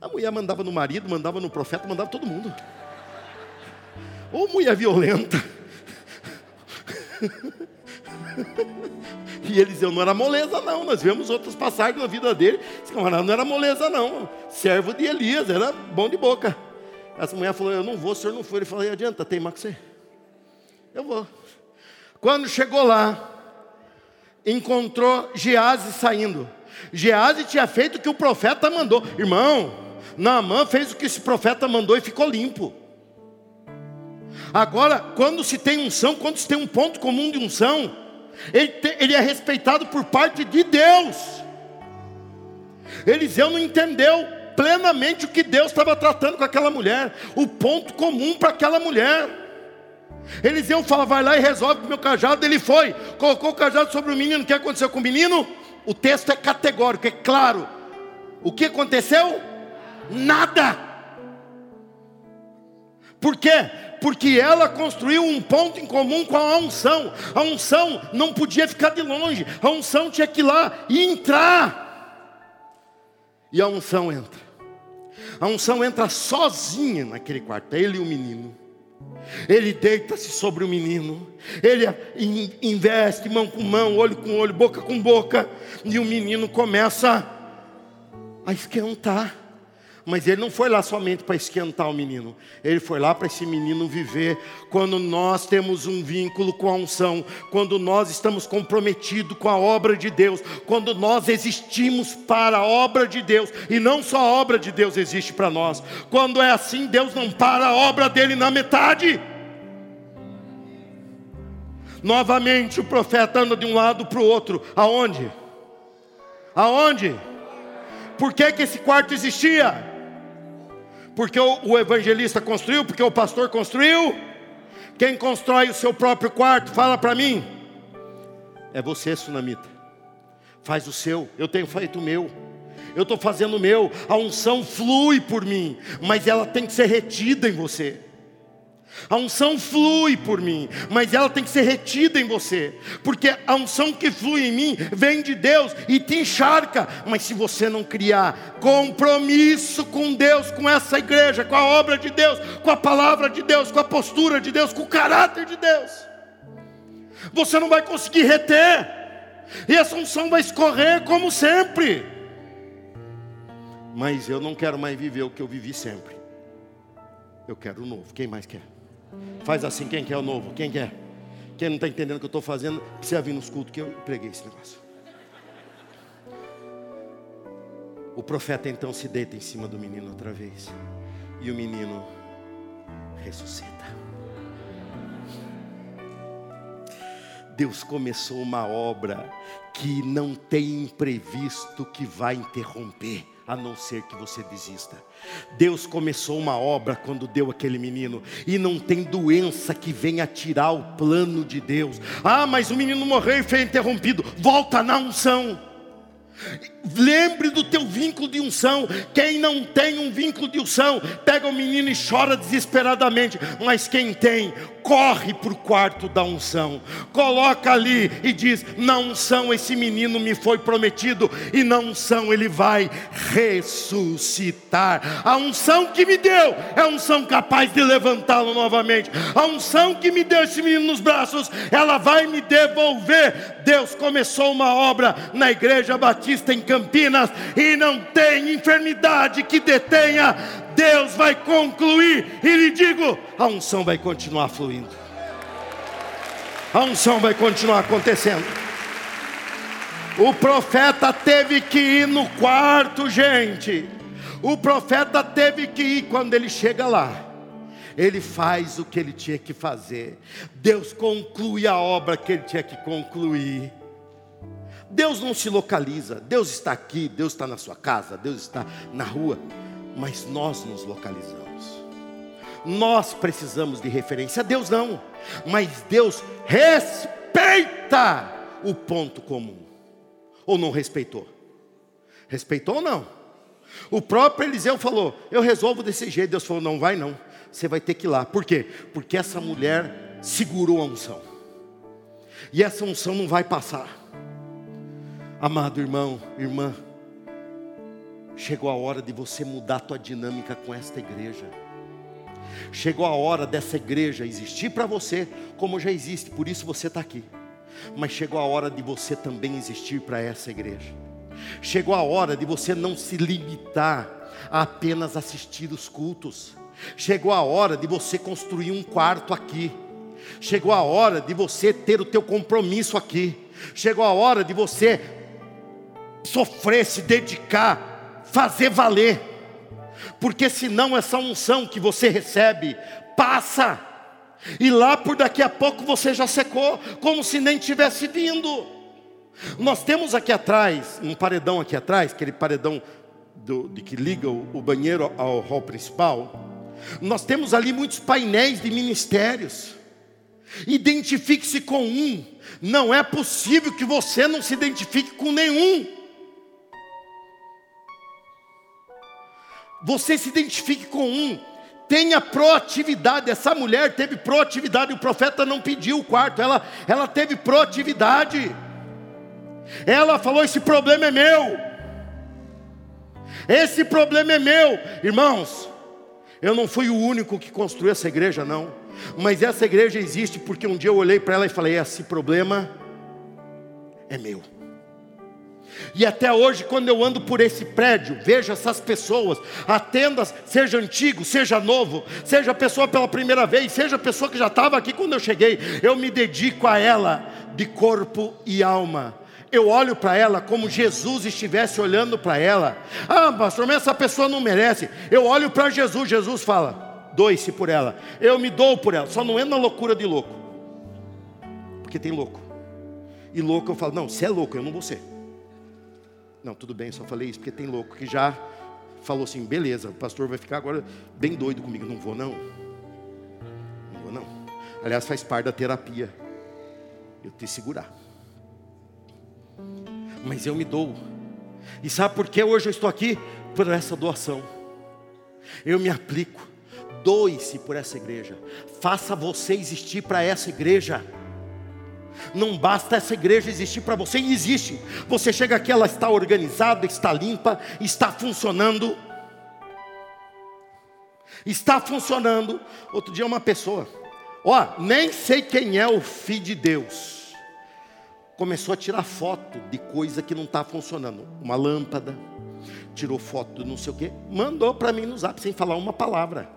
A mulher mandava no marido, mandava no profeta, mandava todo mundo. Ou mulher violenta. E Eliseu não era moleza, não. Nós vemos outras passagens na vida dele. Esse camarada não era moleza, não. Servo de Elias, era bom de boca. Essa mulher falou: Eu não vou, o senhor não foi. Ele falou: Adianta, tem mais que você. Eu vou. Quando chegou lá, encontrou Gease saindo. Gease tinha feito o que o profeta mandou. Irmão, Naamã fez o que esse profeta mandou e ficou limpo. Agora, quando se tem unção, quando se tem um ponto comum de unção, ele, te, ele é respeitado por parte de Deus. Eliseu não entendeu plenamente o que Deus estava tratando com aquela mulher, o ponto comum para aquela mulher. Eliseu fala, vai lá e resolve com o meu cajado. Ele foi, colocou o cajado sobre o menino. O que aconteceu com o menino? O texto é categórico, é claro. O que aconteceu? Nada. Por quê? Porque ela construiu um ponto em comum com a unção. A unção não podia ficar de longe. A unção tinha que ir lá e entrar. E a unção entra. A unção entra sozinha naquele quarto, é ele e o menino. Ele deita-se sobre o menino, ele investe mão com mão, olho com olho, boca com boca, e o menino começa a esquentar. Mas ele não foi lá somente para esquentar o menino, ele foi lá para esse menino viver. Quando nós temos um vínculo com a unção, quando nós estamos comprometidos com a obra de Deus, quando nós existimos para a obra de Deus, e não só a obra de Deus existe para nós, quando é assim, Deus não para a obra dele na metade. Novamente o profeta anda de um lado para o outro, aonde? Aonde? Por que, que esse quarto existia? Porque o, evangelista construiu, porque o pastor construiu. Quem constrói o seu próprio quarto, fala para mim. É você, Sunamita. Faz o seu, eu tenho feito o meu. Eu estou fazendo o meu. A unção flui por mim, mas ela tem que ser retida em você. A unção flui por mim, mas ela tem que ser retida em você, porque a unção que flui em mim vem de Deus e te encharca. Mas se você não criar compromisso com Deus, com essa igreja, com a obra de Deus, com a palavra de Deus, com a postura de Deus, com o caráter de Deus, você não vai conseguir reter, e essa unção vai escorrer como sempre. Mas eu não quero mais viver o que eu vivi sempre. Eu quero o novo. Quem mais quer? Faz assim, quem quer o novo? Quem quer? Quem não está entendendo o que eu estou fazendo, precisa vir nos cultos que eu preguei esse negócio. O profeta então se deita em cima do menino outra vez. E o menino ressuscita. Deus começou uma obra que não tem imprevisto que vai interromper a não ser que você desista. Deus começou uma obra quando deu aquele menino, e não tem doença que venha tirar o plano de Deus. Ah, mas o menino morreu e foi interrompido. Volta na unção. Lembre do teu vínculo de unção. Quem não tem um vínculo de unção, pega o menino e chora desesperadamente. Mas quem tem, corre para o quarto da unção, coloca ali e diz: Na unção esse menino me foi prometido, e na unção ele vai ressuscitar. A unção que me deu é a unção capaz de levantá-lo novamente. A unção que me deu esse menino nos braços, ela vai me devolver. Deus começou uma obra na Igreja Batista em Campinas, e não tem enfermidade que detenha Deus vai concluir, e lhe digo: a unção vai continuar fluindo, a unção vai continuar acontecendo. O profeta teve que ir no quarto, gente. O profeta teve que ir quando ele chega lá. Ele faz o que ele tinha que fazer. Deus conclui a obra que ele tinha que concluir. Deus não se localiza. Deus está aqui, Deus está na sua casa, Deus está na rua mas nós nos localizamos. Nós precisamos de referência. Deus não, mas Deus respeita o ponto comum. Ou não respeitou? Respeitou ou não? O próprio Eliseu falou: Eu resolvo desse jeito. Deus falou: Não vai, não. Você vai ter que ir lá. Por quê? Porque essa mulher segurou a unção. E essa unção não vai passar. Amado irmão, irmã, Chegou a hora de você mudar a tua dinâmica com esta igreja. Chegou a hora dessa igreja existir para você, como já existe, por isso você está aqui. Mas chegou a hora de você também existir para essa igreja. Chegou a hora de você não se limitar a apenas assistir os cultos. Chegou a hora de você construir um quarto aqui. Chegou a hora de você ter o teu compromisso aqui. Chegou a hora de você sofrer, se dedicar fazer valer, porque senão essa unção que você recebe passa, e lá por daqui a pouco você já secou, como se nem tivesse vindo. Nós temos aqui atrás, um paredão aqui atrás, aquele paredão do, de que liga o, o banheiro ao hall principal. Nós temos ali muitos painéis de ministérios. Identifique-se com um. Não é possível que você não se identifique com nenhum. Você se identifique com um, tenha proatividade. Essa mulher teve proatividade, o profeta não pediu o quarto, ela, ela teve proatividade. Ela falou: Esse problema é meu, esse problema é meu, irmãos. Eu não fui o único que construiu essa igreja, não, mas essa igreja existe porque um dia eu olhei para ela e falei: Esse problema é meu. E até hoje, quando eu ando por esse prédio, vejo essas pessoas, atenda, seja antigo, seja novo, seja pessoa pela primeira vez, seja pessoa que já estava aqui quando eu cheguei, eu me dedico a ela de corpo e alma. Eu olho para ela como Jesus estivesse olhando para ela. Ah, pastor, mas essa pessoa não merece. Eu olho para Jesus, Jesus fala: doe-se por ela. Eu me dou por ela. Só não é na loucura de louco, porque tem louco. E louco eu falo: não, se é louco, eu não vou ser. Não, tudo bem, só falei isso porque tem louco que já falou assim: beleza, o pastor vai ficar agora bem doido comigo. Não vou, não. Não vou, não. Aliás, faz parte da terapia. Eu te segurar. Mas eu me dou. E sabe por que hoje eu estou aqui? Por essa doação. Eu me aplico. Doe-se por essa igreja. Faça você existir para essa igreja. Não basta essa igreja existir para você, e existe. Você chega aqui, ela está organizada, está limpa, está funcionando. Está funcionando. Outro dia, uma pessoa, ó, nem sei quem é o filho de Deus, começou a tirar foto de coisa que não está funcionando. Uma lâmpada, tirou foto de não sei o que, mandou para mim no zap, sem falar uma palavra.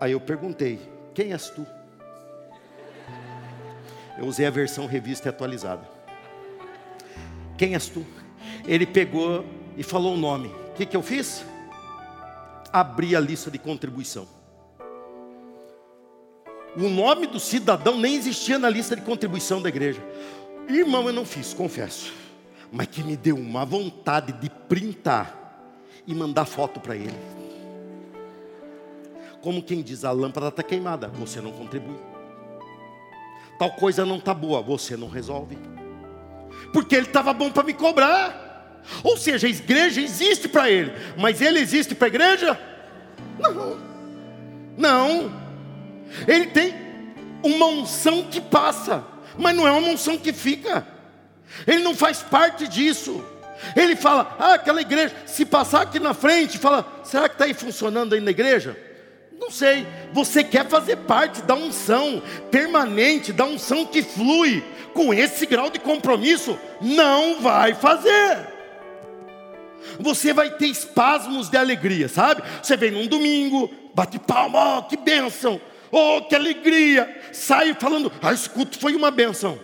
Aí eu perguntei: Quem és tu? Eu usei a versão revista e atualizada. Quem és tu? Ele pegou e falou o nome. O que, que eu fiz? Abri a lista de contribuição. O nome do cidadão nem existia na lista de contribuição da igreja. Irmão, eu não fiz, confesso. Mas que me deu uma vontade de printar e mandar foto para ele. Como quem diz, a lâmpada está queimada, você não contribui tal coisa não está boa, você não resolve. Porque ele estava bom para me cobrar. Ou seja, a igreja existe para ele, mas ele existe para a igreja? Não. Não. Ele tem uma unção que passa, mas não é uma unção que fica. Ele não faz parte disso. Ele fala, ah, aquela igreja, se passar aqui na frente, fala, será que está aí funcionando aí na igreja? Não sei. Você quer fazer parte da unção permanente, da unção que flui com esse grau de compromisso? Não vai fazer. Você vai ter espasmos de alegria, sabe? Você vem num domingo, bate palma, oh, que bênção, oh, que alegria. Sai falando, ah, esse culto foi uma bênção.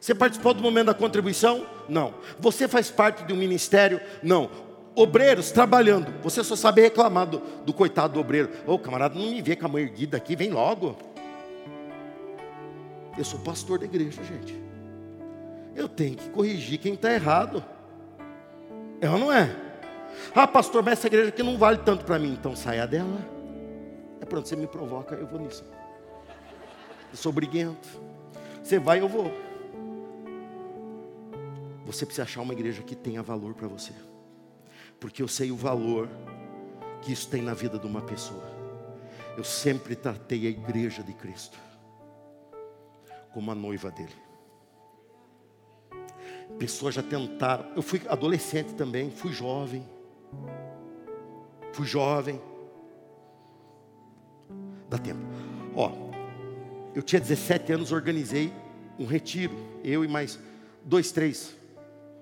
Você participou do momento da contribuição? Não. Você faz parte de um ministério? Não obreiros trabalhando. Você só sabe reclamar do, do coitado do obreiro. Ô oh, camarada, não me vê com a mão erguida aqui, vem logo. Eu sou pastor da igreja, gente. Eu tenho que corrigir quem está errado. É ou não é? Ah, pastor, mas essa igreja aqui não vale tanto para mim, então saia dela. É pronto, você me provoca, eu vou nisso. Eu sou briguento. Você vai, eu vou. Você precisa achar uma igreja que tenha valor para você porque eu sei o valor que isso tem na vida de uma pessoa. Eu sempre tratei a igreja de Cristo como a noiva dele. Pessoas já tentaram. Eu fui adolescente também, fui jovem. Fui jovem. Dá tempo. Ó, eu tinha 17 anos, organizei um retiro. Eu e mais dois, três.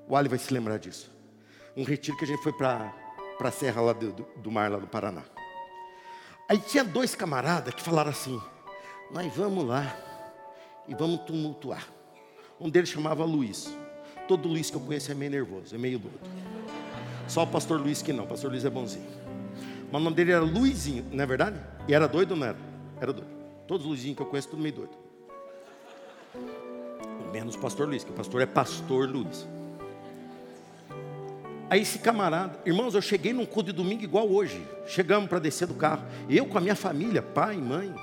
O Ali vai se lembrar disso um retiro que a gente foi para a serra lá do, do, mar, lá no Paraná. Aí tinha dois camaradas que falaram assim: Nós vamos lá e vamos tumultuar. Um deles chamava Luiz. Todo Luiz que eu conheço é meio nervoso, é meio doido. Só o pastor Luiz que não, o pastor Luiz é bonzinho. Mas o nome dele era Luizinho, não é verdade? E era doido ou não era? Era doido. Todos os Luizinhos que eu conheço, tudo meio doido. Menos o pastor Luiz, que o pastor é pastor Luiz. Aí esse camarada, irmãos, eu cheguei num culto de domingo igual hoje. Chegamos para descer do carro. Eu com a minha família, pai, mãe.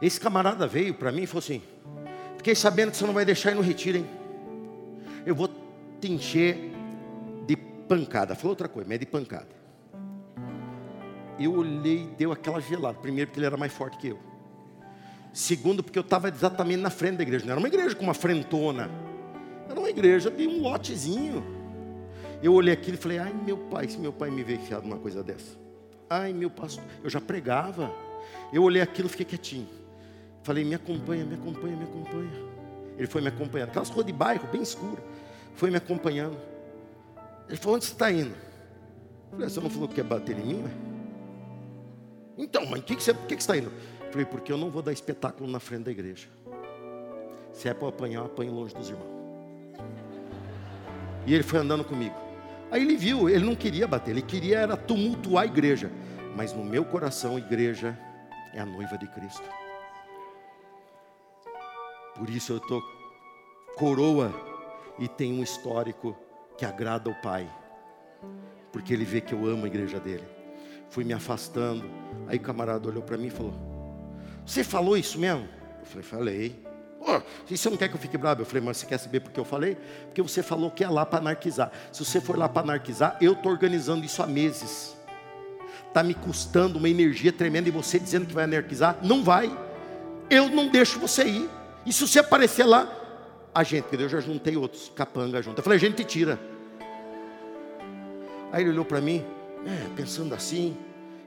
Esse camarada veio para mim e falou assim: Fiquei sabendo que você não vai deixar ir no retiro, hein? Eu vou te encher de pancada. Falou outra coisa, mas é de pancada. Eu olhei e deu aquela gelada. Primeiro, porque ele era mais forte que eu. Segundo, porque eu estava exatamente na frente da igreja. Não era uma igreja com uma frentona. Era uma igreja de um lotezinho. Eu olhei aquilo e falei, ai meu pai, se meu pai me ver enfiado numa coisa dessa. Ai meu pastor, eu já pregava. Eu olhei aquilo e fiquei quietinho. Falei, me acompanha, me acompanha, me acompanha. Ele foi me acompanhando. Aquelas ruas de bairro, bem escura. Foi me acompanhando. Ele falou, onde você está indo? Eu falei, você não falou que quer bater em mim? Ué? Então, mãe, que que você, por que, que você está indo? Eu falei, porque eu não vou dar espetáculo na frente da igreja. Se é para apanhar, eu apanho longe dos irmãos. E ele foi andando comigo. Aí ele viu, ele não queria bater, ele queria era tumultuar a igreja. Mas no meu coração, igreja é a noiva de Cristo. Por isso eu estou coroa e tenho um histórico que agrada ao Pai. Porque ele vê que eu amo a igreja dele. Fui me afastando. Aí o camarada olhou para mim e falou: Você falou isso mesmo? Eu falei: Falei. Oh, e você não quer que eu fique bravo? Eu falei, mas você quer saber por que eu falei? Porque você falou que é lá para anarquizar. Se você for lá para anarquizar, eu estou organizando isso há meses. Está me custando uma energia tremenda e você dizendo que vai anarquizar? Não vai. Eu não deixo você ir. E se você aparecer lá, a gente, porque eu já juntei outros capanga junto. Eu falei, a gente tira. Aí ele olhou para mim, é, pensando assim.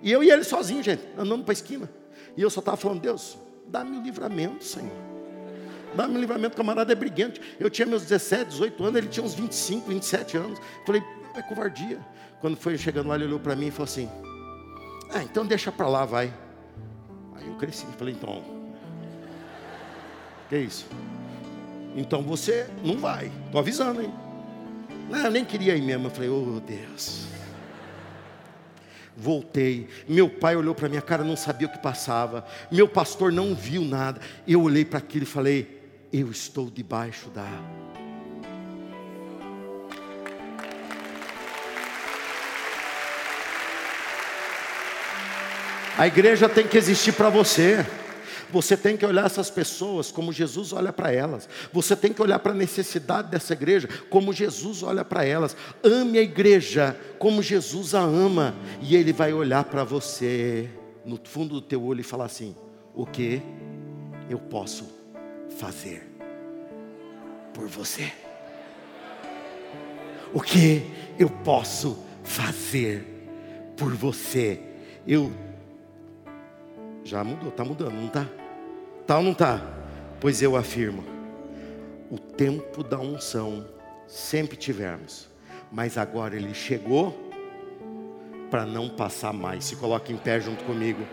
E eu e ele sozinho, gente, andando para a esquina. E eu só estava falando, Deus, dá-me o livramento, Senhor. Dá-me o livramento, camarada é brigante. Eu tinha meus 17, 18 anos, ele tinha uns 25, 27 anos. Falei, é covardia. Quando foi chegando lá, ele olhou para mim e falou assim: Ah, então deixa para lá, vai. Aí eu cresci, falei, então. Que isso? Então você não vai. Estou avisando, hein? Não, eu nem queria ir mesmo. Eu falei, oh Deus. Voltei. Meu pai olhou para minha cara, não sabia o que passava. Meu pastor não viu nada. Eu olhei para aquilo e falei: Eu estou debaixo da. A igreja tem que existir para você. Você tem que olhar essas pessoas como Jesus olha para elas. Você tem que olhar para a necessidade dessa igreja como Jesus olha para elas. Ame a igreja como Jesus a ama. E Ele vai olhar para você no fundo do teu olho e falar assim: O que eu posso fazer por você? O que eu posso fazer por você? Eu já mudou, está mudando, não está? Está ou não está? Pois eu afirmo: o tempo da unção sempre tivemos, mas agora ele chegou para não passar mais. Se coloque em pé junto comigo.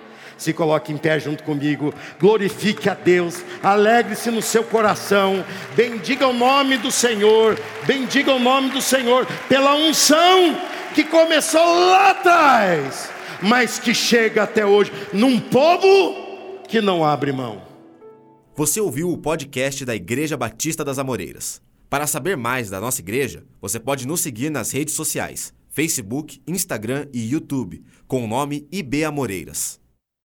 Se coloque em pé junto comigo. Glorifique a Deus. Alegre-se no seu coração. Bendiga o nome do Senhor. Bendiga o nome do Senhor pela unção que começou lá atrás mas que chega até hoje num povo que não abre mão. Você ouviu o podcast da Igreja Batista das Amoreiras. Para saber mais da nossa igreja, você pode nos seguir nas redes sociais: Facebook, Instagram e YouTube, com o nome IB Amoreiras.